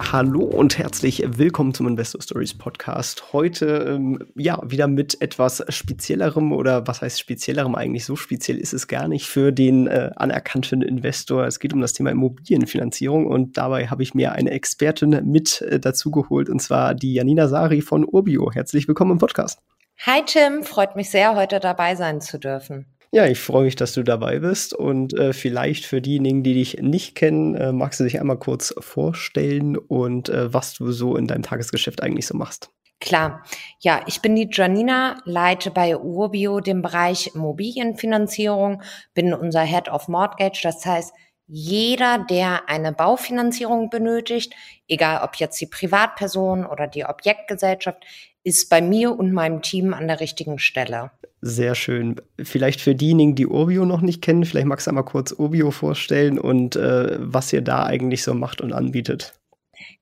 Hallo und herzlich willkommen zum Investor Stories Podcast. Heute ähm, ja wieder mit etwas speziellerem oder was heißt speziellerem eigentlich? So speziell ist es gar nicht für den äh, anerkannten Investor. Es geht um das Thema Immobilienfinanzierung und dabei habe ich mir eine Expertin mit äh, dazu geholt und zwar die Janina Sari von Urbio. Herzlich willkommen im Podcast. Hi Tim, freut mich sehr, heute dabei sein zu dürfen. Ja, ich freue mich, dass du dabei bist und äh, vielleicht für diejenigen, die dich nicht kennen, äh, magst du dich einmal kurz vorstellen und äh, was du so in deinem Tagesgeschäft eigentlich so machst. Klar. Ja, ich bin die Janina, leite bei Urbio den Bereich Immobilienfinanzierung, bin unser Head of Mortgage. Das heißt, jeder, der eine Baufinanzierung benötigt, egal ob jetzt die Privatperson oder die Objektgesellschaft, ist bei mir und meinem Team an der richtigen Stelle. Sehr schön. Vielleicht für diejenigen, die Urbio noch nicht kennen, vielleicht magst du einmal kurz Urbio vorstellen und äh, was ihr da eigentlich so macht und anbietet.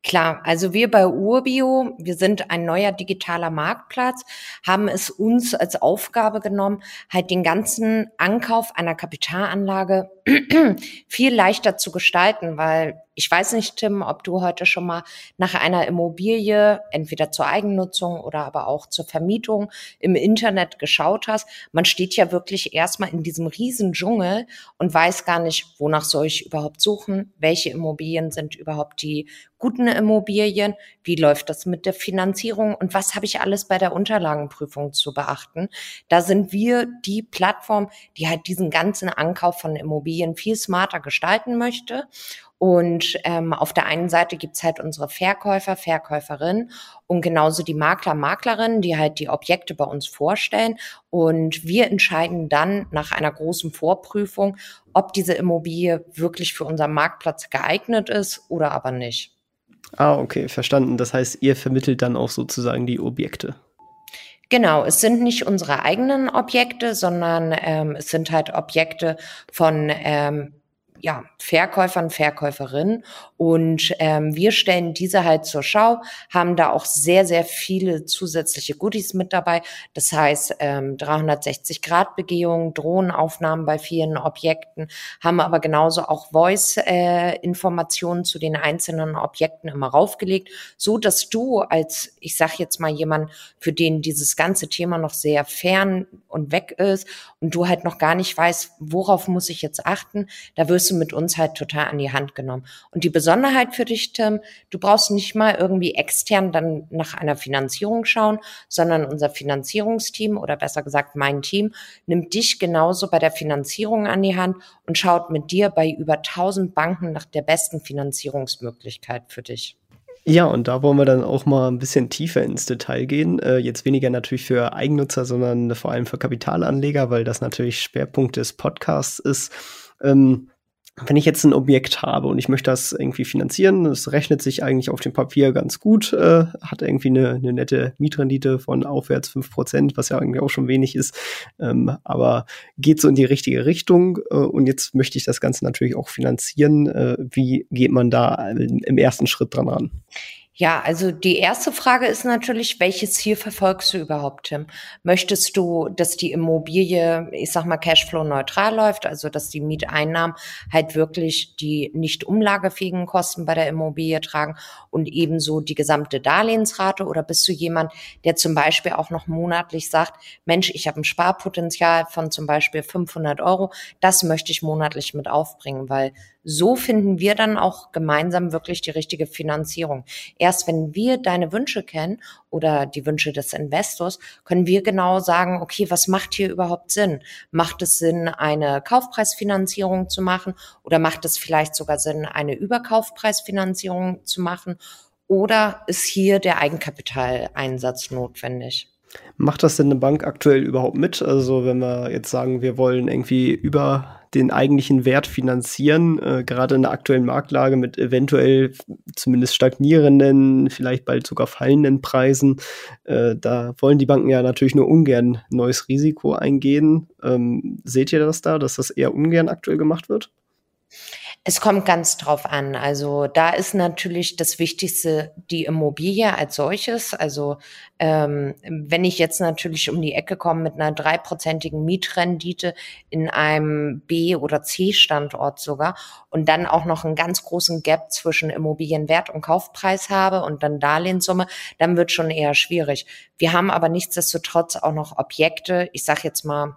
Klar, also wir bei Urbio, wir sind ein neuer digitaler Marktplatz, haben es uns als Aufgabe genommen, halt den ganzen Ankauf einer Kapitalanlage viel leichter zu gestalten, weil ich weiß nicht, Tim, ob du heute schon mal nach einer Immobilie, entweder zur Eigennutzung oder aber auch zur Vermietung im Internet geschaut hast. Man steht ja wirklich erstmal in diesem riesen Dschungel und weiß gar nicht, wonach soll ich überhaupt suchen, welche Immobilien sind überhaupt die guten Immobilien, wie läuft das mit der Finanzierung und was habe ich alles bei der Unterlagenprüfung zu beachten. Da sind wir die Plattform, die halt diesen ganzen Ankauf von Immobilien viel smarter gestalten möchte und ähm, auf der einen Seite gibt's halt unsere Verkäufer, Verkäuferinnen und genauso die Makler, Maklerinnen, die halt die Objekte bei uns vorstellen. Und wir entscheiden dann nach einer großen Vorprüfung, ob diese Immobilie wirklich für unseren Marktplatz geeignet ist oder aber nicht. Ah, okay, verstanden. Das heißt, ihr vermittelt dann auch sozusagen die Objekte. Genau, es sind nicht unsere eigenen Objekte, sondern ähm, es sind halt Objekte von ähm, ja, Verkäufern, Verkäuferinnen. Und ähm, wir stellen diese halt zur Schau, haben da auch sehr, sehr viele zusätzliche Goodies mit dabei. Das heißt, ähm, 360-Grad-Begehungen, Drohnenaufnahmen bei vielen Objekten, haben aber genauso auch Voice-Informationen äh, zu den einzelnen Objekten immer raufgelegt, so dass du als, ich sag jetzt mal jemand, für den dieses ganze Thema noch sehr fern und weg ist und du halt noch gar nicht weißt, worauf muss ich jetzt achten, da wirst du mit uns halt total an die Hand genommen. Und die Besonderheit für dich, Tim, du brauchst nicht mal irgendwie extern dann nach einer Finanzierung schauen, sondern unser Finanzierungsteam oder besser gesagt mein Team nimmt dich genauso bei der Finanzierung an die Hand und schaut mit dir bei über 1000 Banken nach der besten Finanzierungsmöglichkeit für dich. Ja, und da wollen wir dann auch mal ein bisschen tiefer ins Detail gehen. Äh, jetzt weniger natürlich für Eigennutzer, sondern vor allem für Kapitalanleger, weil das natürlich Schwerpunkt des Podcasts ist. Ähm, wenn ich jetzt ein Objekt habe und ich möchte das irgendwie finanzieren, das rechnet sich eigentlich auf dem Papier ganz gut, äh, hat irgendwie eine, eine nette Mietrendite von aufwärts fünf Prozent, was ja eigentlich auch schon wenig ist, ähm, aber geht so in die richtige Richtung äh, und jetzt möchte ich das Ganze natürlich auch finanzieren. Äh, wie geht man da im ersten Schritt dran ran? Ja, also die erste Frage ist natürlich, welches Ziel verfolgst du überhaupt, Tim? Möchtest du, dass die Immobilie, ich sag mal, Cashflow neutral läuft, also dass die Mieteinnahmen halt wirklich die nicht umlagefähigen Kosten bei der Immobilie tragen und ebenso die gesamte Darlehensrate? Oder bist du jemand, der zum Beispiel auch noch monatlich sagt, Mensch, ich habe ein Sparpotenzial von zum Beispiel 500 Euro, das möchte ich monatlich mit aufbringen, weil so finden wir dann auch gemeinsam wirklich die richtige Finanzierung. Erst wenn wir deine Wünsche kennen oder die Wünsche des Investors, können wir genau sagen, okay, was macht hier überhaupt Sinn? Macht es Sinn, eine Kaufpreisfinanzierung zu machen oder macht es vielleicht sogar Sinn, eine Überkaufpreisfinanzierung zu machen? Oder ist hier der Eigenkapitaleinsatz notwendig? Macht das denn eine Bank aktuell überhaupt mit? Also wenn wir jetzt sagen, wir wollen irgendwie über den eigentlichen Wert finanzieren, äh, gerade in der aktuellen Marktlage mit eventuell zumindest stagnierenden, vielleicht bald sogar fallenden Preisen, äh, da wollen die Banken ja natürlich nur ungern neues Risiko eingehen. Ähm, seht ihr das da, dass das eher ungern aktuell gemacht wird? Es kommt ganz drauf an. Also da ist natürlich das Wichtigste die Immobilie als solches. Also ähm, wenn ich jetzt natürlich um die Ecke komme mit einer dreiprozentigen Mietrendite in einem B- oder C-Standort sogar und dann auch noch einen ganz großen Gap zwischen Immobilienwert und Kaufpreis habe und dann Darlehenssumme, dann wird schon eher schwierig. Wir haben aber nichtsdestotrotz auch noch Objekte, ich sage jetzt mal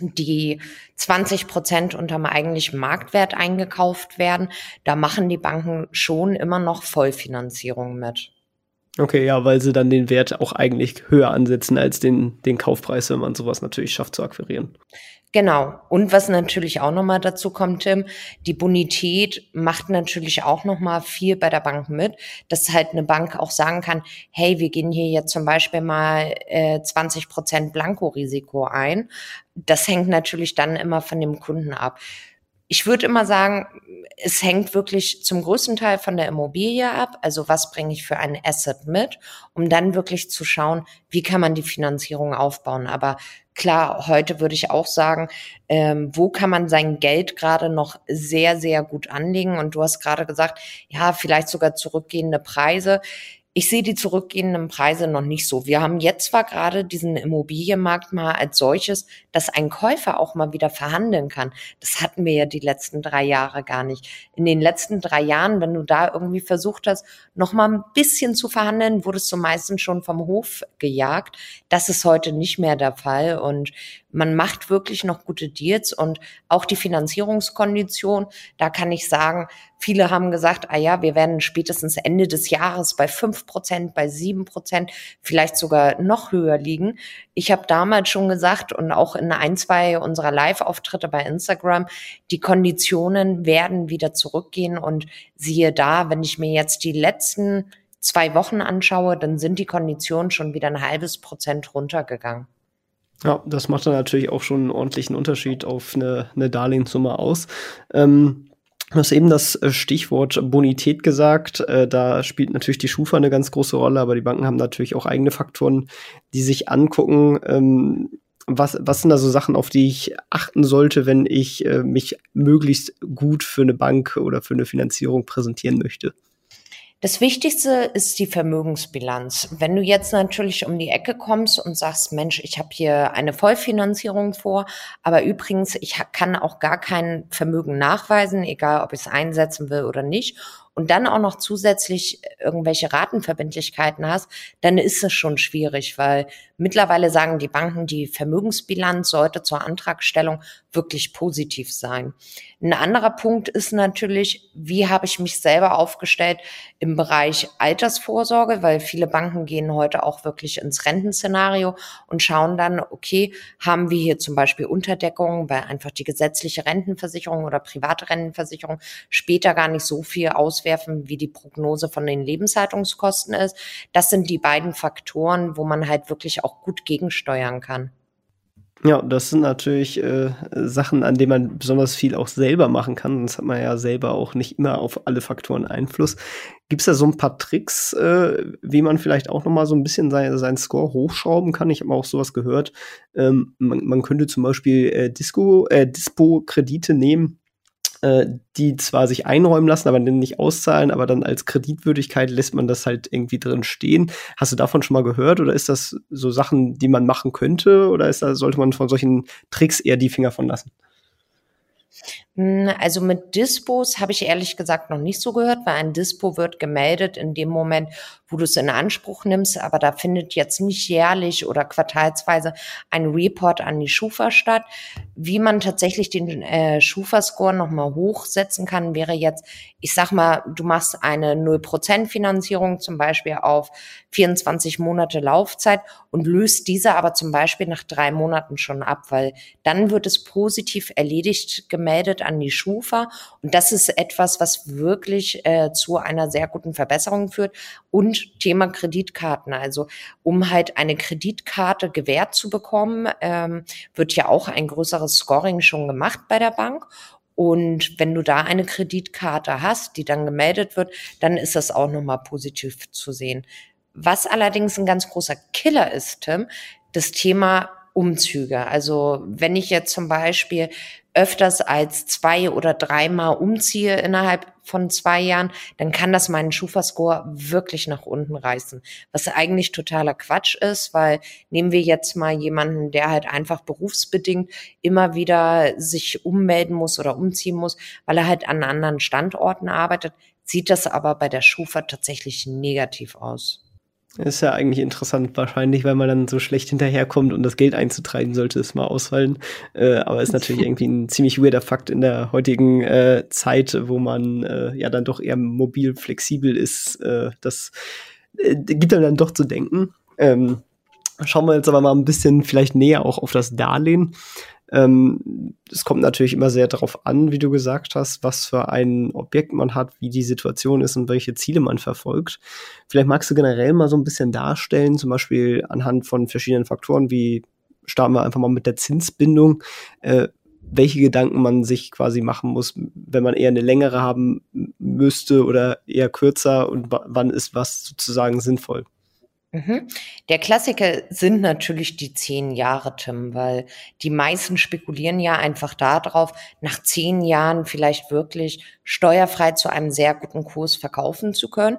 die 20 Prozent unterm eigentlichen Marktwert eingekauft werden, da machen die Banken schon immer noch Vollfinanzierung mit. Okay, ja, weil sie dann den Wert auch eigentlich höher ansetzen als den, den Kaufpreis, wenn man sowas natürlich schafft zu akquirieren. Genau. Und was natürlich auch nochmal dazu kommt, Tim, die Bonität macht natürlich auch nochmal viel bei der Bank mit, dass halt eine Bank auch sagen kann, hey, wir gehen hier jetzt zum Beispiel mal äh, 20 Prozent Blankorisiko ein. Das hängt natürlich dann immer von dem Kunden ab. Ich würde immer sagen, es hängt wirklich zum größten Teil von der Immobilie ab. Also was bringe ich für ein Asset mit, um dann wirklich zu schauen, wie kann man die Finanzierung aufbauen. Aber klar, heute würde ich auch sagen, ähm, wo kann man sein Geld gerade noch sehr, sehr gut anlegen? Und du hast gerade gesagt, ja, vielleicht sogar zurückgehende Preise. Ich sehe die zurückgehenden Preise noch nicht so. Wir haben jetzt zwar gerade diesen Immobilienmarkt mal als solches, dass ein Käufer auch mal wieder verhandeln kann. Das hatten wir ja die letzten drei Jahre gar nicht. In den letzten drei Jahren, wenn du da irgendwie versucht hast, noch mal ein bisschen zu verhandeln, wurdest du meistens schon vom Hof gejagt. Das ist heute nicht mehr der Fall und man macht wirklich noch gute Deals und auch die Finanzierungskondition, da kann ich sagen, viele haben gesagt, ah ja, wir werden spätestens Ende des Jahres bei fünf Prozent, bei sieben Prozent, vielleicht sogar noch höher liegen. Ich habe damals schon gesagt und auch in ein, zwei unserer Live-Auftritte bei Instagram, die Konditionen werden wieder zurückgehen und siehe da, wenn ich mir jetzt die letzten zwei Wochen anschaue, dann sind die Konditionen schon wieder ein halbes Prozent runtergegangen. Ja, das macht dann natürlich auch schon einen ordentlichen Unterschied auf eine, eine Darlehenssumme aus. Ähm, Du hast eben das äh, Stichwort Bonität gesagt. Äh, da spielt natürlich die Schufa eine ganz große Rolle, aber die Banken haben natürlich auch eigene Faktoren, die sich angucken. Was, was sind da so Sachen, auf die ich achten sollte, wenn ich äh, mich möglichst gut für eine Bank oder für eine Finanzierung präsentieren möchte? Das Wichtigste ist die Vermögensbilanz. Wenn du jetzt natürlich um die Ecke kommst und sagst, Mensch, ich habe hier eine Vollfinanzierung vor, aber übrigens, ich kann auch gar kein Vermögen nachweisen, egal ob ich es einsetzen will oder nicht, und dann auch noch zusätzlich irgendwelche Ratenverbindlichkeiten hast, dann ist es schon schwierig, weil mittlerweile sagen die Banken, die Vermögensbilanz sollte zur Antragstellung wirklich positiv sein. Ein anderer Punkt ist natürlich, wie habe ich mich selber aufgestellt im Bereich Altersvorsorge, weil viele Banken gehen heute auch wirklich ins Rentenszenario und schauen dann, okay, haben wir hier zum Beispiel Unterdeckungen, weil einfach die gesetzliche Rentenversicherung oder private Rentenversicherung später gar nicht so viel auswerfen, wie die Prognose von den Lebenshaltungskosten ist. Das sind die beiden Faktoren, wo man halt wirklich auch gut gegensteuern kann. Ja, das sind natürlich äh, Sachen, an denen man besonders viel auch selber machen kann. Sonst hat man ja selber auch nicht immer auf alle Faktoren Einfluss. Gibt es da so ein paar Tricks, äh, wie man vielleicht auch noch mal so ein bisschen sein, seinen Score hochschrauben kann? Ich habe auch sowas gehört. Ähm, man, man könnte zum Beispiel äh, Disco, äh, Dispo-Kredite nehmen äh, die zwar sich einräumen lassen, aber nicht auszahlen, aber dann als Kreditwürdigkeit lässt man das halt irgendwie drin stehen. Hast du davon schon mal gehört oder ist das so Sachen, die man machen könnte oder ist da, sollte man von solchen Tricks eher die Finger von lassen? Hm, also mit Dispos habe ich ehrlich gesagt noch nicht so gehört, weil ein Dispo wird gemeldet in dem Moment, wo du es in Anspruch nimmst, aber da findet jetzt nicht jährlich oder quartalsweise ein Report an die Schufa statt. Wie man tatsächlich den äh, Schufa-Score nochmal hochsetzen kann, wäre jetzt, ich sag mal, du machst eine 0% Finanzierung zum Beispiel auf 24 Monate Laufzeit und löst diese aber zum Beispiel nach drei Monaten schon ab, weil dann wird es positiv erledigt gemeldet an die Schufa. Und das ist etwas, was wirklich äh, zu einer sehr guten Verbesserung führt. Und Thema Kreditkarten. Also um halt eine Kreditkarte gewährt zu bekommen, ähm, wird ja auch ein größeres Scoring schon gemacht bei der Bank. Und wenn du da eine Kreditkarte hast, die dann gemeldet wird, dann ist das auch nochmal positiv zu sehen. Was allerdings ein ganz großer Killer ist, Tim, das Thema Umzüge. Also wenn ich jetzt zum Beispiel öfters als zwei oder dreimal umziehe innerhalb von zwei Jahren, dann kann das meinen Schufa-Score wirklich nach unten reißen. Was eigentlich totaler Quatsch ist, weil nehmen wir jetzt mal jemanden, der halt einfach berufsbedingt immer wieder sich ummelden muss oder umziehen muss, weil er halt an anderen Standorten arbeitet, sieht das aber bei der Schufa tatsächlich negativ aus. Ist ja eigentlich interessant, wahrscheinlich, weil man dann so schlecht hinterherkommt und das Geld einzutreiben sollte es mal ausfallen. Äh, aber ist natürlich irgendwie ein ziemlich weirder Fakt in der heutigen äh, Zeit, wo man äh, ja dann doch eher mobil flexibel ist. Äh, das äh, gibt einem dann doch zu denken. Ähm, schauen wir jetzt aber mal ein bisschen vielleicht näher auch auf das Darlehen. Ähm, es kommt natürlich immer sehr darauf an, wie du gesagt hast, was für ein Objekt man hat, wie die Situation ist und welche Ziele man verfolgt. Vielleicht magst du generell mal so ein bisschen darstellen, zum Beispiel anhand von verschiedenen Faktoren, wie starten wir einfach mal mit der Zinsbindung, äh, welche Gedanken man sich quasi machen muss, wenn man eher eine längere haben müsste oder eher kürzer und wann ist was sozusagen sinnvoll. Mhm. Der Klassiker sind natürlich die zehn Jahre, Tim, weil die meisten spekulieren ja einfach darauf, nach zehn Jahren vielleicht wirklich steuerfrei zu einem sehr guten Kurs verkaufen zu können.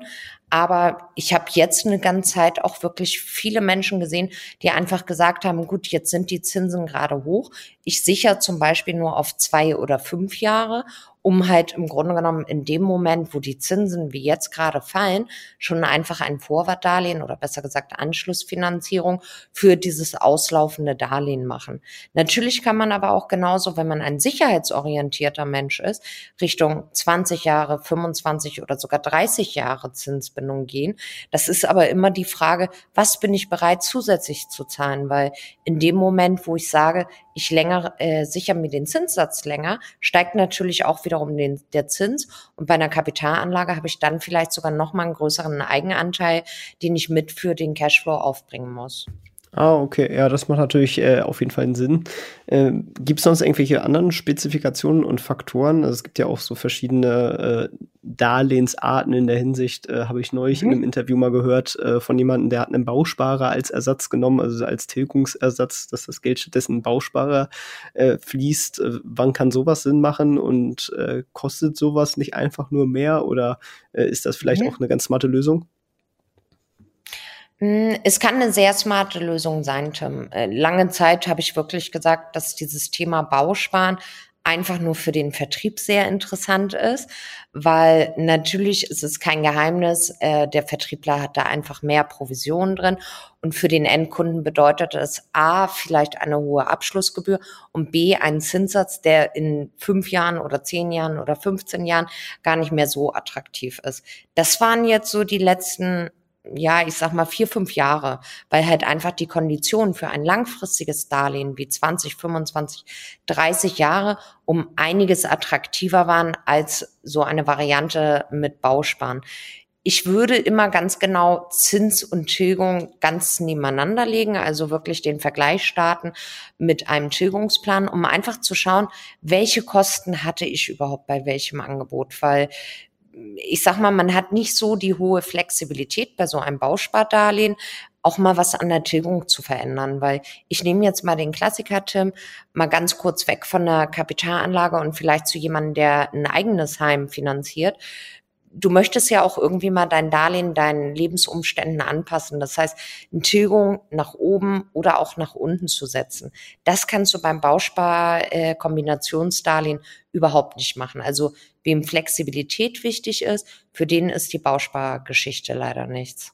Aber ich habe jetzt eine ganze Zeit auch wirklich viele Menschen gesehen, die einfach gesagt haben, gut, jetzt sind die Zinsen gerade hoch. Ich sichere zum Beispiel nur auf zwei oder fünf Jahre um halt im Grunde genommen in dem Moment, wo die Zinsen wie jetzt gerade fallen, schon einfach ein Vorwartdarlehen oder besser gesagt Anschlussfinanzierung für dieses auslaufende Darlehen machen. Natürlich kann man aber auch genauso, wenn man ein sicherheitsorientierter Mensch ist, Richtung 20 Jahre, 25 oder sogar 30 Jahre Zinsbindung gehen. Das ist aber immer die Frage, was bin ich bereit zusätzlich zu zahlen? Weil in dem Moment, wo ich sage, ich länger äh, sicher mir den Zinssatz länger, steigt natürlich auch wiederum den, der Zins. Und bei einer Kapitalanlage habe ich dann vielleicht sogar noch mal einen größeren Eigenanteil, den ich mit für den Cashflow aufbringen muss. Ah, okay. Ja, das macht natürlich äh, auf jeden Fall einen Sinn. Äh, gibt es sonst irgendwelche anderen Spezifikationen und Faktoren? Also es gibt ja auch so verschiedene äh, Darlehensarten in der Hinsicht, äh, habe ich neulich mhm. in einem Interview mal gehört äh, von jemandem, der hat einen Bausparer als Ersatz genommen, also als Tilgungsersatz, dass das Geld stattdessen in Bausparer äh, fließt. Äh, wann kann sowas Sinn machen und kostet sowas nicht einfach nur mehr oder ist das vielleicht mhm. auch eine ganz smarte Lösung? Hm, es kann eine sehr smarte Lösung sein, Tim. Äh, lange Zeit habe ich wirklich gesagt, dass dieses Thema Bausparen einfach nur für den Vertrieb sehr interessant ist, weil natürlich ist es kein Geheimnis, äh, der Vertriebler hat da einfach mehr Provisionen drin und für den Endkunden bedeutet es A, vielleicht eine hohe Abschlussgebühr und B, einen Zinssatz, der in fünf Jahren oder zehn Jahren oder 15 Jahren gar nicht mehr so attraktiv ist. Das waren jetzt so die letzten ja, ich sag mal vier, fünf Jahre, weil halt einfach die Konditionen für ein langfristiges Darlehen wie 20, 25, 30 Jahre um einiges attraktiver waren als so eine Variante mit Bausparen. Ich würde immer ganz genau Zins und Tilgung ganz nebeneinander legen, also wirklich den Vergleich starten mit einem Tilgungsplan, um einfach zu schauen, welche Kosten hatte ich überhaupt bei welchem Angebot, weil ich sag mal, man hat nicht so die hohe Flexibilität bei so einem Bauspardarlehen, auch mal was an der Tilgung zu verändern, weil ich nehme jetzt mal den Klassiker, Tim, mal ganz kurz weg von der Kapitalanlage und vielleicht zu jemandem, der ein eigenes Heim finanziert du möchtest ja auch irgendwie mal dein Darlehen deinen Lebensumständen anpassen. Das heißt, eine Tilgung nach oben oder auch nach unten zu setzen. Das kannst du beim Bauspar-Kombinationsdarlehen äh, überhaupt nicht machen. Also wem Flexibilität wichtig ist, für den ist die Bauspargeschichte leider nichts.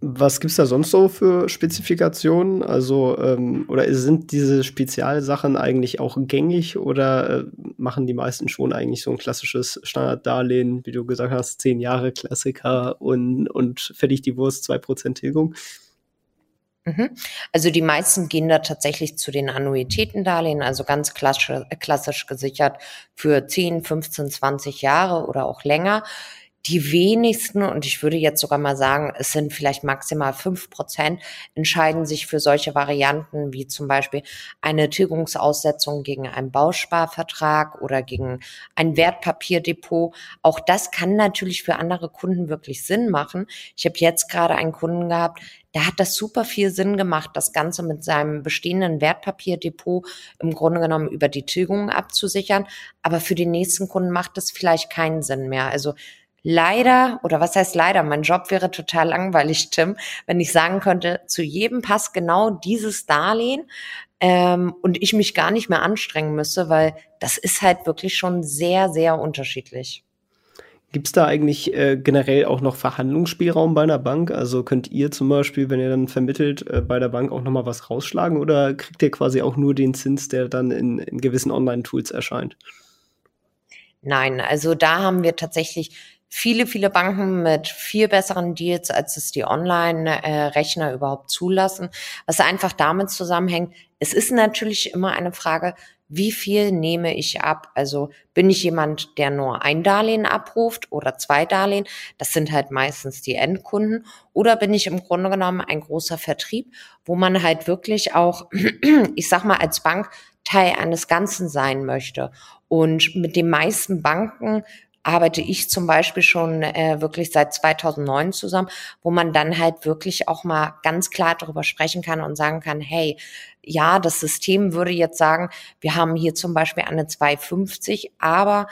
Was gibt's da sonst so für Spezifikationen? Also, ähm, oder sind diese Spezialsachen eigentlich auch gängig oder äh, machen die meisten schon eigentlich so ein klassisches Standarddarlehen, wie du gesagt hast, zehn Jahre Klassiker und, und fertig die Wurst, zwei Prozent Tilgung? Mhm. Also die meisten gehen da tatsächlich zu den Annuitätendarlehen, also ganz klassisch, klassisch gesichert für 10, 15, 20 Jahre oder auch länger. Die wenigsten, und ich würde jetzt sogar mal sagen, es sind vielleicht maximal fünf Prozent, entscheiden sich für solche Varianten wie zum Beispiel eine Tilgungsaussetzung gegen einen Bausparvertrag oder gegen ein Wertpapierdepot. Auch das kann natürlich für andere Kunden wirklich Sinn machen. Ich habe jetzt gerade einen Kunden gehabt, da hat das super viel Sinn gemacht, das Ganze mit seinem bestehenden Wertpapierdepot im Grunde genommen über die Tilgung abzusichern. Aber für den nächsten Kunden macht das vielleicht keinen Sinn mehr. Also leider, oder was heißt leider, mein Job wäre total langweilig, Tim, wenn ich sagen könnte, zu jedem passt genau dieses Darlehen ähm, und ich mich gar nicht mehr anstrengen müsste, weil das ist halt wirklich schon sehr, sehr unterschiedlich. Gibt es da eigentlich äh, generell auch noch Verhandlungsspielraum bei einer Bank? Also könnt ihr zum Beispiel, wenn ihr dann vermittelt, äh, bei der Bank auch nochmal was rausschlagen oder kriegt ihr quasi auch nur den Zins, der dann in, in gewissen Online-Tools erscheint? Nein, also da haben wir tatsächlich viele, viele Banken mit viel besseren Deals, als es die Online-Rechner überhaupt zulassen, was einfach damit zusammenhängt. Es ist natürlich immer eine Frage, wie viel nehme ich ab? Also bin ich jemand, der nur ein Darlehen abruft oder zwei Darlehen? Das sind halt meistens die Endkunden. Oder bin ich im Grunde genommen ein großer Vertrieb, wo man halt wirklich auch, ich sag mal, als Bank Teil eines Ganzen sein möchte. Und mit den meisten Banken arbeite ich zum Beispiel schon äh, wirklich seit 2009 zusammen, wo man dann halt wirklich auch mal ganz klar darüber sprechen kann und sagen kann, hey, ja, das System würde jetzt sagen, wir haben hier zum Beispiel eine 250, aber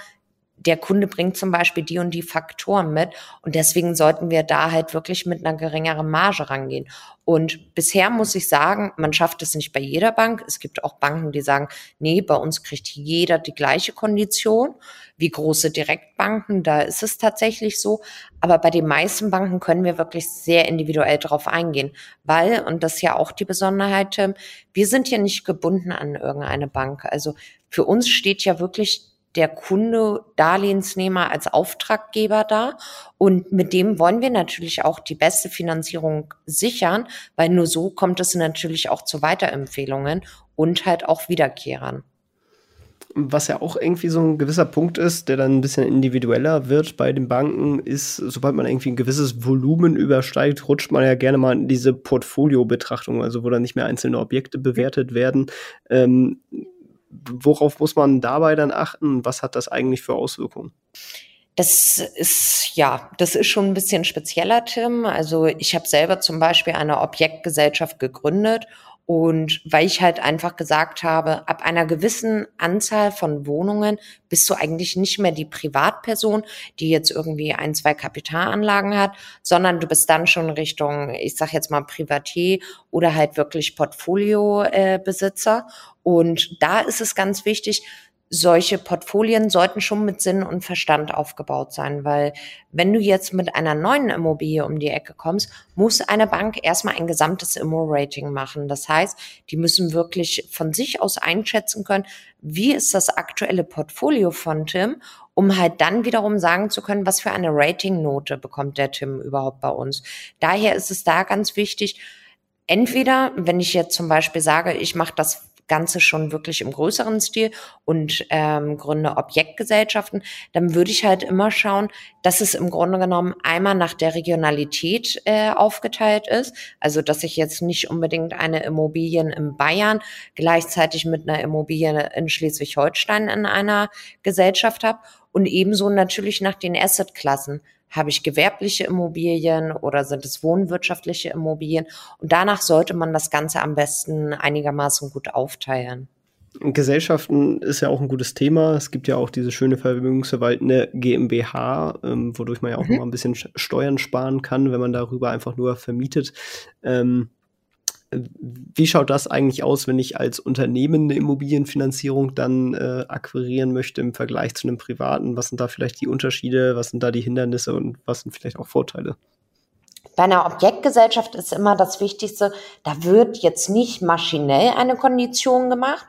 der Kunde bringt zum Beispiel die und die Faktoren mit und deswegen sollten wir da halt wirklich mit einer geringeren Marge rangehen. Und bisher muss ich sagen, man schafft es nicht bei jeder Bank. Es gibt auch Banken, die sagen, nee, bei uns kriegt jeder die gleiche Kondition wie große Direktbanken. Da ist es tatsächlich so. Aber bei den meisten Banken können wir wirklich sehr individuell darauf eingehen, weil, und das ist ja auch die Besonderheit, wir sind ja nicht gebunden an irgendeine Bank. Also für uns steht ja wirklich der Kunde, Darlehensnehmer als Auftraggeber da. Und mit dem wollen wir natürlich auch die beste Finanzierung sichern, weil nur so kommt es natürlich auch zu Weiterempfehlungen und halt auch Wiederkehrern. Was ja auch irgendwie so ein gewisser Punkt ist, der dann ein bisschen individueller wird bei den Banken, ist, sobald man irgendwie ein gewisses Volumen übersteigt, rutscht man ja gerne mal in diese Portfolio-Betrachtung, also wo dann nicht mehr einzelne Objekte bewertet werden. Ähm, worauf muss man dabei dann achten? Was hat das eigentlich für Auswirkungen? Das ist ja, das ist schon ein bisschen spezieller, Tim. Also ich habe selber zum Beispiel eine Objektgesellschaft gegründet und weil ich halt einfach gesagt habe, ab einer gewissen Anzahl von Wohnungen bist du eigentlich nicht mehr die Privatperson, die jetzt irgendwie ein, zwei Kapitalanlagen hat, sondern du bist dann schon Richtung, ich sag jetzt mal Privatier oder halt wirklich Portfoliobesitzer. Äh, und da ist es ganz wichtig, solche Portfolien sollten schon mit Sinn und Verstand aufgebaut sein, weil wenn du jetzt mit einer neuen Immobilie um die Ecke kommst, muss eine Bank erstmal ein gesamtes Immo-Rating machen. Das heißt, die müssen wirklich von sich aus einschätzen können, wie ist das aktuelle Portfolio von Tim, um halt dann wiederum sagen zu können, was für eine Ratingnote bekommt der Tim überhaupt bei uns. Daher ist es da ganz wichtig, entweder, wenn ich jetzt zum Beispiel sage, ich mache das Ganze schon wirklich im größeren Stil und ähm, gründe Objektgesellschaften, dann würde ich halt immer schauen, dass es im Grunde genommen einmal nach der Regionalität äh, aufgeteilt ist. Also dass ich jetzt nicht unbedingt eine Immobilien in Bayern gleichzeitig mit einer Immobilie in Schleswig-Holstein in einer Gesellschaft habe und ebenso natürlich nach den Assetklassen. Habe ich gewerbliche Immobilien oder sind es wohnwirtschaftliche Immobilien? Und danach sollte man das Ganze am besten einigermaßen gut aufteilen. Gesellschaften ist ja auch ein gutes Thema. Es gibt ja auch diese schöne vermögensverwaltende GmbH, ähm, wodurch man ja auch mhm. noch mal ein bisschen Steuern sparen kann, wenn man darüber einfach nur vermietet. Ähm, wie schaut das eigentlich aus, wenn ich als Unternehmen eine Immobilienfinanzierung dann äh, akquirieren möchte im Vergleich zu einem privaten? Was sind da vielleicht die Unterschiede? Was sind da die Hindernisse und was sind vielleicht auch Vorteile? Bei einer Objektgesellschaft ist immer das Wichtigste, da wird jetzt nicht maschinell eine Kondition gemacht,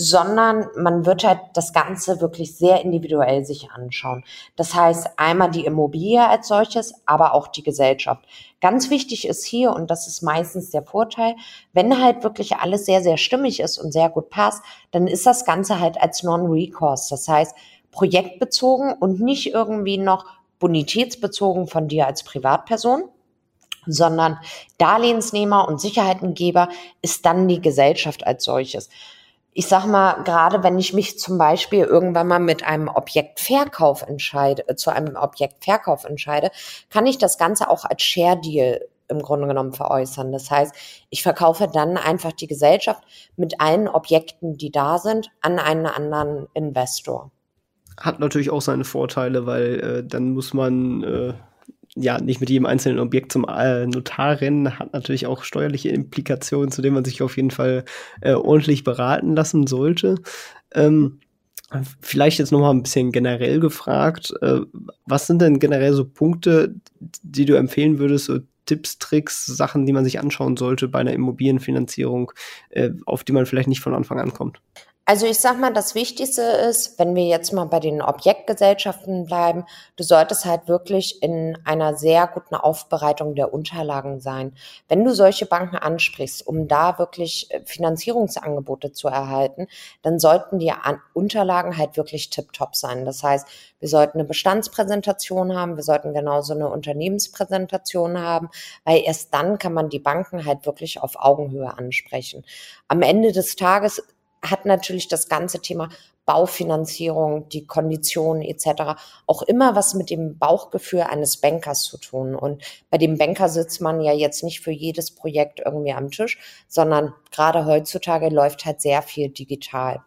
sondern man wird halt das Ganze wirklich sehr individuell sich anschauen. Das heißt, einmal die Immobilie als solches, aber auch die Gesellschaft. Ganz wichtig ist hier, und das ist meistens der Vorteil, wenn halt wirklich alles sehr, sehr stimmig ist und sehr gut passt, dann ist das Ganze halt als Non-Recourse. Das heißt, projektbezogen und nicht irgendwie noch bonitätsbezogen von dir als Privatperson, sondern Darlehensnehmer und Sicherheitengeber ist dann die Gesellschaft als solches ich sag mal, gerade wenn ich mich zum Beispiel irgendwann mal mit einem Objektverkauf entscheide, äh, zu einem Objektverkauf entscheide, kann ich das Ganze auch als Share Deal im Grunde genommen veräußern. Das heißt, ich verkaufe dann einfach die Gesellschaft mit allen Objekten, die da sind, an einen anderen Investor. Hat natürlich auch seine Vorteile, weil äh, dann muss man äh, ja nicht mit jedem einzelnen Objekt zum äh, Notar rennen, hat natürlich auch steuerliche Implikationen, zu denen man sich auf jeden Fall äh, ordentlich beraten lassen sollte. Ähm, vielleicht jetzt noch mal ein bisschen generell gefragt, äh, was sind denn generell so Punkte, die du empfehlen würdest, so Tipps, Tricks, Sachen, die man sich anschauen sollte bei einer Immobilienfinanzierung, äh, auf die man vielleicht nicht von Anfang an kommt? Also ich sag mal, das Wichtigste ist, wenn wir jetzt mal bei den Objektgesellschaften bleiben, du solltest halt wirklich in einer sehr guten Aufbereitung der Unterlagen sein. Wenn du solche Banken ansprichst, um da wirklich äh, Finanzierungsangebote zu erhalten, dann sollten die Unterlagen halt wirklich tiptop sein. Das heißt, wir sollten eine Bestandspräsentation haben, wir sollten genauso eine Unternehmenspräsentation haben, weil erst dann kann man die Banken halt wirklich auf Augenhöhe ansprechen. Am Ende des Tages hat natürlich das ganze Thema Baufinanzierung, die Konditionen etc. auch immer was mit dem Bauchgefühl eines Bankers zu tun. Und bei dem Banker sitzt man ja jetzt nicht für jedes Projekt irgendwie am Tisch, sondern gerade heutzutage läuft halt sehr viel digital.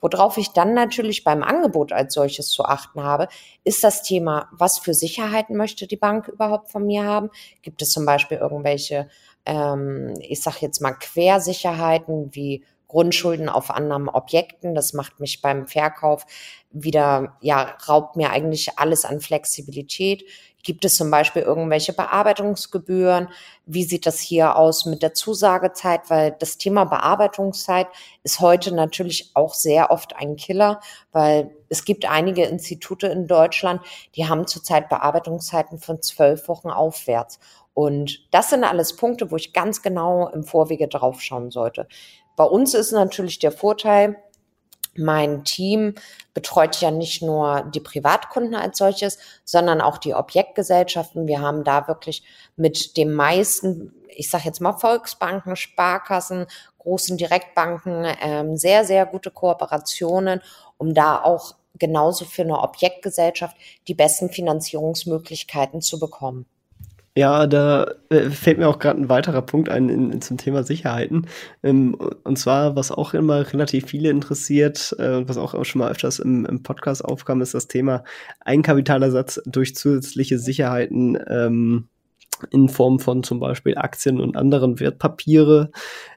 Worauf ich dann natürlich beim Angebot als solches zu achten habe, ist das Thema, was für Sicherheiten möchte die Bank überhaupt von mir haben? Gibt es zum Beispiel irgendwelche, ähm, ich sage jetzt mal Quersicherheiten wie Grundschulden auf anderen Objekten. Das macht mich beim Verkauf wieder, ja, raubt mir eigentlich alles an Flexibilität. Gibt es zum Beispiel irgendwelche Bearbeitungsgebühren? Wie sieht das hier aus mit der Zusagezeit? Weil das Thema Bearbeitungszeit ist heute natürlich auch sehr oft ein Killer, weil es gibt einige Institute in Deutschland, die haben zurzeit Bearbeitungszeiten von zwölf Wochen aufwärts. Und das sind alles Punkte, wo ich ganz genau im Vorwege drauf schauen sollte. Bei uns ist natürlich der Vorteil, mein Team betreut ja nicht nur die Privatkunden als solches, sondern auch die Objektgesellschaften. Wir haben da wirklich mit den meisten, ich sage jetzt mal Volksbanken, Sparkassen, großen Direktbanken ähm, sehr, sehr gute Kooperationen, um da auch genauso für eine Objektgesellschaft die besten Finanzierungsmöglichkeiten zu bekommen. Ja, da äh, fällt mir auch gerade ein weiterer Punkt ein in, in zum Thema Sicherheiten. Ähm, und zwar, was auch immer relativ viele interessiert, äh, was auch, schon mal öfters im, im Podcast aufkam, ist das Thema Eigenkapitalersatz durch zusätzliche Sicherheiten ähm, in Form von zum Beispiel Aktien und anderen Wertpapiere.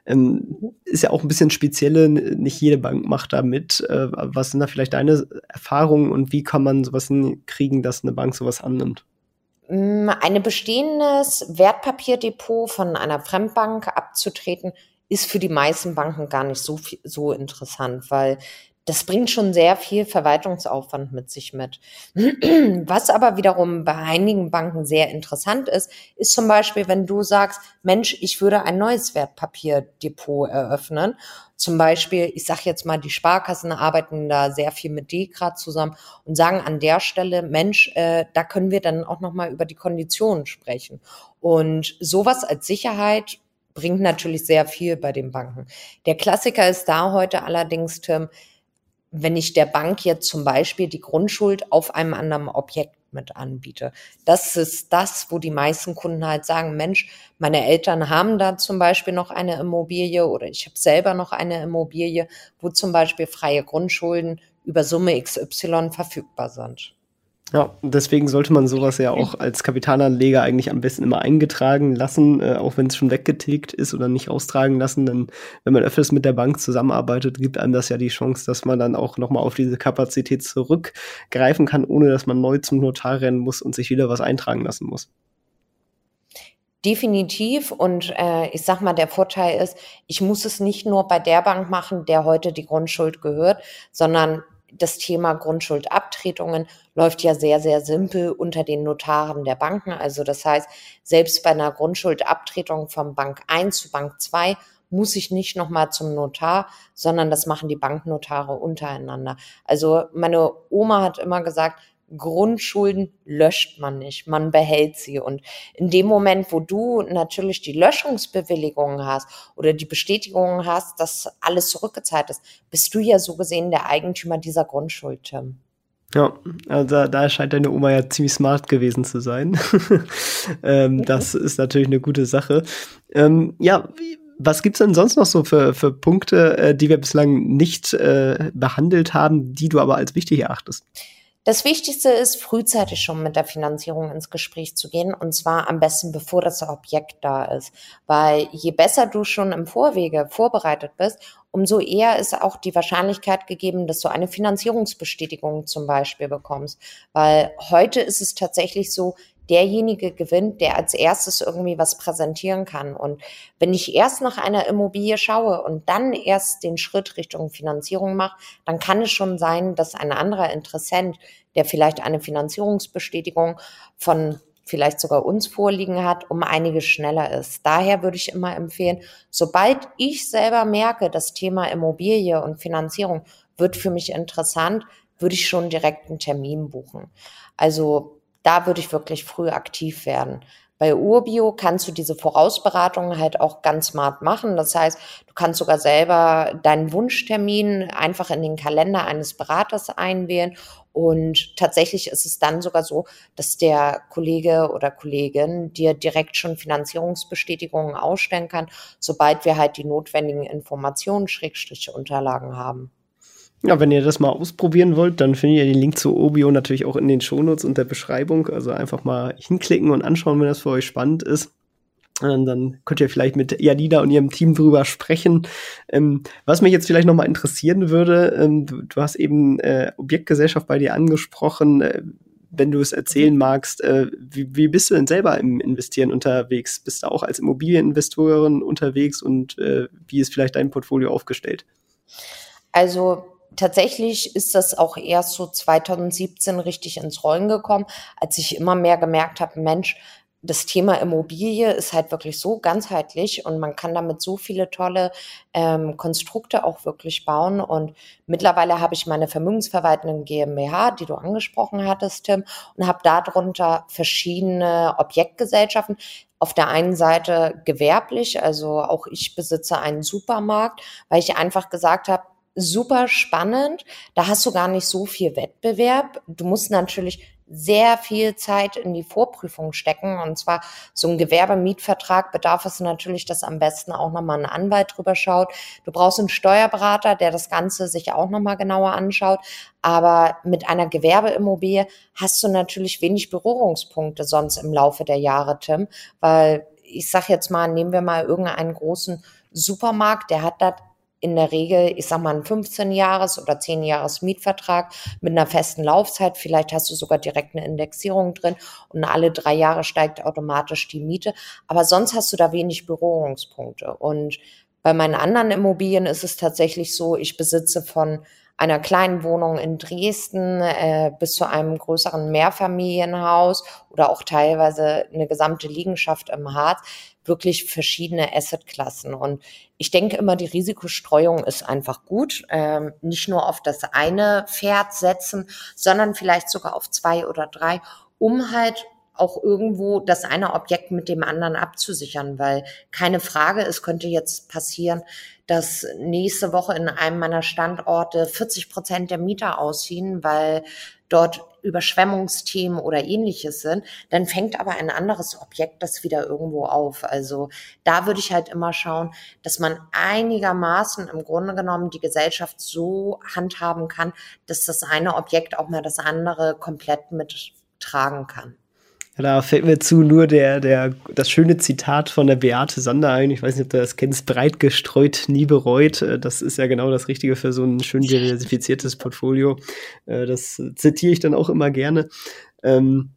Ähm, ist ja auch ein bisschen spezielle, nicht jede Bank macht da mit. Äh, was sind da vielleicht deine Erfahrungen und wie kann man sowas hinkriegen, dass eine Bank sowas annimmt? Mm, ein bestehendes Wertpapierdepot von einer Fremdbank abzutreten, ist für die meisten Banken gar nicht so, viel, so interessant, weil das bringt schon sehr viel Verwaltungsaufwand mit sich mit. Was aber wiederum bei einigen Banken sehr interessant ist, ist zum Beispiel, wenn du sagst, Mensch, ich würde ein neues Wertpapierdepot eröffnen. Zum Beispiel, ich sage jetzt mal, die Sparkassen arbeiten da sehr viel mit DEKRA zusammen und sagen an der Stelle, Mensch, äh, da können wir dann auch nochmal über die Konditionen sprechen. Und sowas als Sicherheit bringt natürlich sehr viel bei den Banken. Der Klassiker ist da heute allerdings, Tim, wenn ich der Bank jetzt zum Beispiel die Grundschuld auf einem anderen Objekt mit anbiete. Das ist das, wo die meisten Kunden halt sagen, Mensch, meine Eltern haben da zum Beispiel noch eine Immobilie oder ich habe selber noch eine Immobilie, wo zum Beispiel freie Grundschulden über Summe XY verfügbar sind. Ja, deswegen sollte man sowas ja auch als Kapitalanleger eigentlich am besten immer eingetragen lassen, äh, auch wenn es schon weggetilgt ist oder nicht austragen lassen. Denn wenn man öfters mit der Bank zusammenarbeitet, gibt einem das ja die Chance, dass man dann auch nochmal auf diese Kapazität zurückgreifen kann, ohne dass man neu zum Notar rennen muss und sich wieder was eintragen lassen muss. Definitiv. Und äh, ich sag mal, der Vorteil ist, ich muss es nicht nur bei der Bank machen, der heute die Grundschuld gehört, sondern das Thema Grundschuldabtretungen läuft ja sehr, sehr simpel unter den Notaren der Banken. Also das heißt, selbst bei einer Grundschuldabtretung von Bank 1 zu Bank 2 muss ich nicht nochmal zum Notar, sondern das machen die Banknotare untereinander. Also meine Oma hat immer gesagt, Grundschulden löscht man nicht, man behält sie. Und in dem Moment, wo du natürlich die Löschungsbewilligung hast oder die Bestätigung hast, dass alles zurückgezahlt ist, bist du ja so gesehen der Eigentümer dieser Grundschuld, Tim. Ja, also da, scheint deine Oma ja ziemlich smart gewesen zu sein. ähm. Das ist natürlich eine gute Sache. Ähm, ja, was gibt's denn sonst noch so für, für Punkte, äh, die wir bislang nicht äh, behandelt haben, die du aber als wichtig erachtest? Das Wichtigste ist, frühzeitig schon mit der Finanzierung ins Gespräch zu gehen und zwar am besten, bevor das Objekt da ist. Weil je besser du schon im Vorwege vorbereitet bist, umso eher ist auch die Wahrscheinlichkeit gegeben, dass du eine Finanzierungsbestätigung zum Beispiel bekommst. Weil heute ist es tatsächlich so, derjenige gewinnt, der als erstes irgendwie was präsentieren kann. Und wenn ich erst nach einer Immobilie schaue und dann erst den Schritt Richtung Finanzierung mache, dann kann es schon sein, dass ein anderer Interessent, der vielleicht eine Finanzierungsbestätigung von vielleicht sogar uns vorliegen hat, um einiges schneller ist. Daher würde ich immer empfehlen, sobald ich selber merke, das Thema Immobilie und Finanzierung wird für mich interessant, würde ich schon direkt einen Termin buchen. Also da würde ich wirklich früh aktiv werden. Bei Urbio kannst du diese Vorausberatung halt auch ganz smart machen. Das heißt, du kannst sogar selber deinen Wunschtermin einfach in den Kalender eines Beraters einwählen. Und tatsächlich ist es dann sogar so, dass der Kollege oder Kollegin dir direkt schon Finanzierungsbestätigungen ausstellen kann, sobald wir halt die notwendigen Informationen, Schrägstriche, Unterlagen haben. Ja, wenn ihr das mal ausprobieren wollt, dann findet ihr den Link zu Obio natürlich auch in den Shownotes und der Beschreibung. Also einfach mal hinklicken und anschauen, wenn das für euch spannend ist. Und dann könnt ihr vielleicht mit Janina und ihrem Team drüber sprechen. Ähm, was mich jetzt vielleicht noch mal interessieren würde, ähm, du, du, hast eben äh, Objektgesellschaft bei dir angesprochen. Äh, wenn du es erzählen magst, äh, wie, wie bist du denn selber im Investieren unterwegs? Bist du auch als Immobilieninvestorin unterwegs und äh, wie ist vielleicht dein Portfolio aufgestellt? Also tatsächlich ist das auch erst so 2017 richtig ins Rollen gekommen, als ich immer mehr gemerkt habe, Mensch, das Thema Immobilie ist halt wirklich so ganzheitlich und man kann damit so viele tolle ähm, Konstrukte auch wirklich bauen. Und mittlerweile habe ich meine vermögensverwaltenden GmbH, die du angesprochen hattest, Tim, und habe darunter verschiedene Objektgesellschaften. Auf der einen Seite gewerblich, also auch ich besitze einen Supermarkt, weil ich einfach gesagt habe, super spannend. Da hast du gar nicht so viel Wettbewerb. Du musst natürlich sehr viel Zeit in die Vorprüfung stecken. Und zwar so ein Gewerbemietvertrag bedarf es natürlich, dass am besten auch nochmal ein Anwalt drüber schaut. Du brauchst einen Steuerberater, der das Ganze sich auch nochmal genauer anschaut. Aber mit einer Gewerbeimmobilie hast du natürlich wenig Berührungspunkte sonst im Laufe der Jahre, Tim. Weil ich sag jetzt mal, nehmen wir mal irgendeinen großen Supermarkt, der hat da in der Regel, ich sag mal, einen 15-Jahres- oder 10-Jahres Mietvertrag mit einer festen Laufzeit. Vielleicht hast du sogar direkt eine Indexierung drin und alle drei Jahre steigt automatisch die Miete. Aber sonst hast du da wenig Berührungspunkte. Und bei meinen anderen Immobilien ist es tatsächlich so, ich besitze von einer kleinen Wohnung in Dresden äh, bis zu einem größeren Mehrfamilienhaus oder auch teilweise eine gesamte Liegenschaft im Harz wirklich verschiedene Assetklassen. Und ich denke immer, die Risikostreuung ist einfach gut. Ähm, nicht nur auf das eine Pferd setzen, sondern vielleicht sogar auf zwei oder drei, um halt auch irgendwo das eine Objekt mit dem anderen abzusichern, weil keine Frage, es könnte jetzt passieren, dass nächste Woche in einem meiner Standorte 40 Prozent der Mieter ausziehen, weil dort Überschwemmungsthemen oder ähnliches sind, dann fängt aber ein anderes Objekt das wieder irgendwo auf. Also da würde ich halt immer schauen, dass man einigermaßen im Grunde genommen die Gesellschaft so handhaben kann, dass das eine Objekt auch mal das andere komplett mittragen kann. Da fällt mir zu nur der, der, das schöne Zitat von der Beate Sander ein. Ich weiß nicht, ob du das kennst. Breit gestreut, nie bereut. Äh, das ist ja genau das Richtige für so ein schön diversifiziertes Portfolio. Äh, das zitiere ich dann auch immer gerne. Ähm,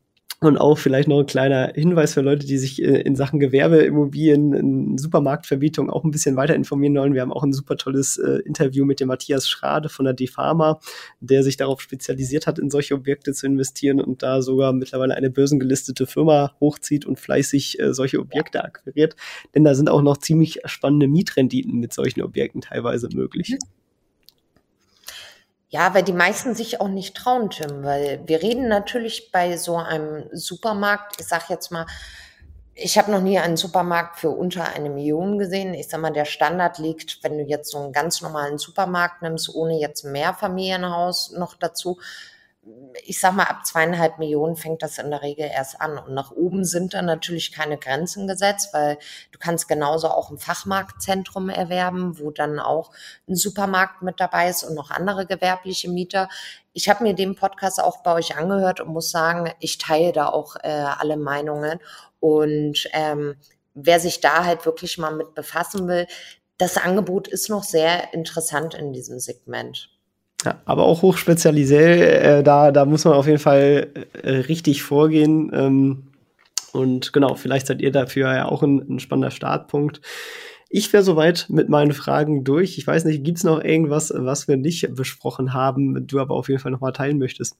Und auch vielleicht noch ein kleiner Hinweis für Leute, die sich äh, in Sachen Gewerbeimmobilien, Supermarktvermietung auch ein bisschen weiter informieren wollen. Wir haben auch ein super tolles äh, Interview mit dem Matthias Schrade von der Defama, der sich darauf spezialisiert hat, in solche Objekte zu investieren und da sogar mittlerweile eine börsengelistete Firma hochzieht und fleißig äh, solche Objekte akquiriert. Denn da sind auch noch ziemlich spannende Mietrenditen mit solchen Objekten teilweise möglich. Ja, weil die meisten sich auch nicht trauen, Tim, weil wir reden natürlich bei so einem Supermarkt, ich sag jetzt mal, ich habe noch nie einen Supermarkt für unter eine Million gesehen. Ich sag mal, der Standard liegt, wenn du jetzt so einen ganz normalen Supermarkt nimmst, ohne jetzt ein Mehrfamilienhaus noch dazu, ich sag mal, ab zweieinhalb Millionen fängt das in der Regel erst an. Und nach oben sind da natürlich keine Grenzen gesetzt, weil du kannst genauso auch ein Fachmarktzentrum erwerben, wo dann auch ein Supermarkt mit dabei ist und noch andere gewerbliche Mieter. Ich habe mir den Podcast auch bei euch angehört und muss sagen, ich teile da auch äh, alle Meinungen. Und ähm, wer sich da halt wirklich mal mit befassen will, das Angebot ist noch sehr interessant in diesem Segment. Ja, aber auch hochspezialisiert, äh, da, da muss man auf jeden Fall äh, richtig vorgehen. Ähm, und genau, vielleicht seid ihr dafür ja auch ein, ein spannender Startpunkt. Ich wäre soweit mit meinen Fragen durch. Ich weiß nicht, gibt's noch irgendwas, was wir nicht besprochen haben, du aber auf jeden Fall nochmal teilen möchtest?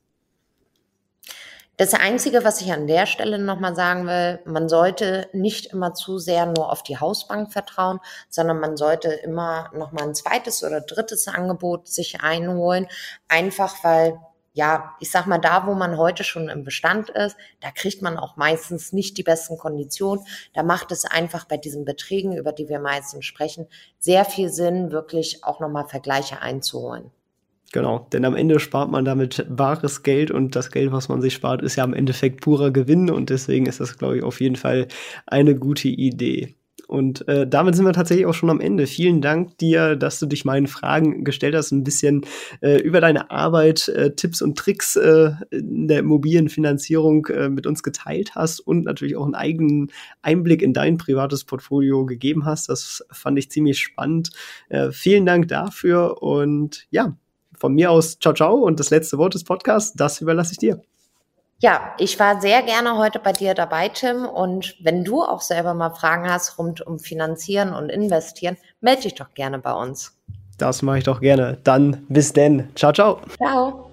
Das Einzige, was ich an der Stelle nochmal sagen will, man sollte nicht immer zu sehr nur auf die Hausbank vertrauen, sondern man sollte immer nochmal ein zweites oder drittes Angebot sich einholen, einfach weil ja, ich sag mal, da, wo man heute schon im Bestand ist, da kriegt man auch meistens nicht die besten Konditionen. Da macht es einfach bei diesen Beträgen, über die wir meistens sprechen, sehr viel Sinn, wirklich auch nochmal Vergleiche einzuholen. Genau, denn am Ende spart man damit wahres Geld und das Geld, was man sich spart, ist ja im Endeffekt purer Gewinn und deswegen ist das, glaube ich, auf jeden Fall eine gute Idee. Und äh, damit sind wir tatsächlich auch schon am Ende. Vielen Dank dir, dass du dich meinen Fragen gestellt hast, ein bisschen äh, über deine Arbeit, äh, Tipps und Tricks äh, in der Immobilienfinanzierung äh, mit uns geteilt hast und natürlich auch einen eigenen Einblick in dein privates Portfolio gegeben hast. Das fand ich ziemlich spannend. Äh, vielen Dank dafür und ja, von mir aus ciao, ciao und das letzte Wort des Podcasts, das überlasse ich dir. Ja, ich war sehr gerne heute bei dir dabei, Tim. Und wenn du auch selber mal Fragen hast rund um Finanzieren und Investieren, melde dich doch gerne bei uns. Das mache ich doch gerne. Dann bis denn. Ciao, ciao. Ciao.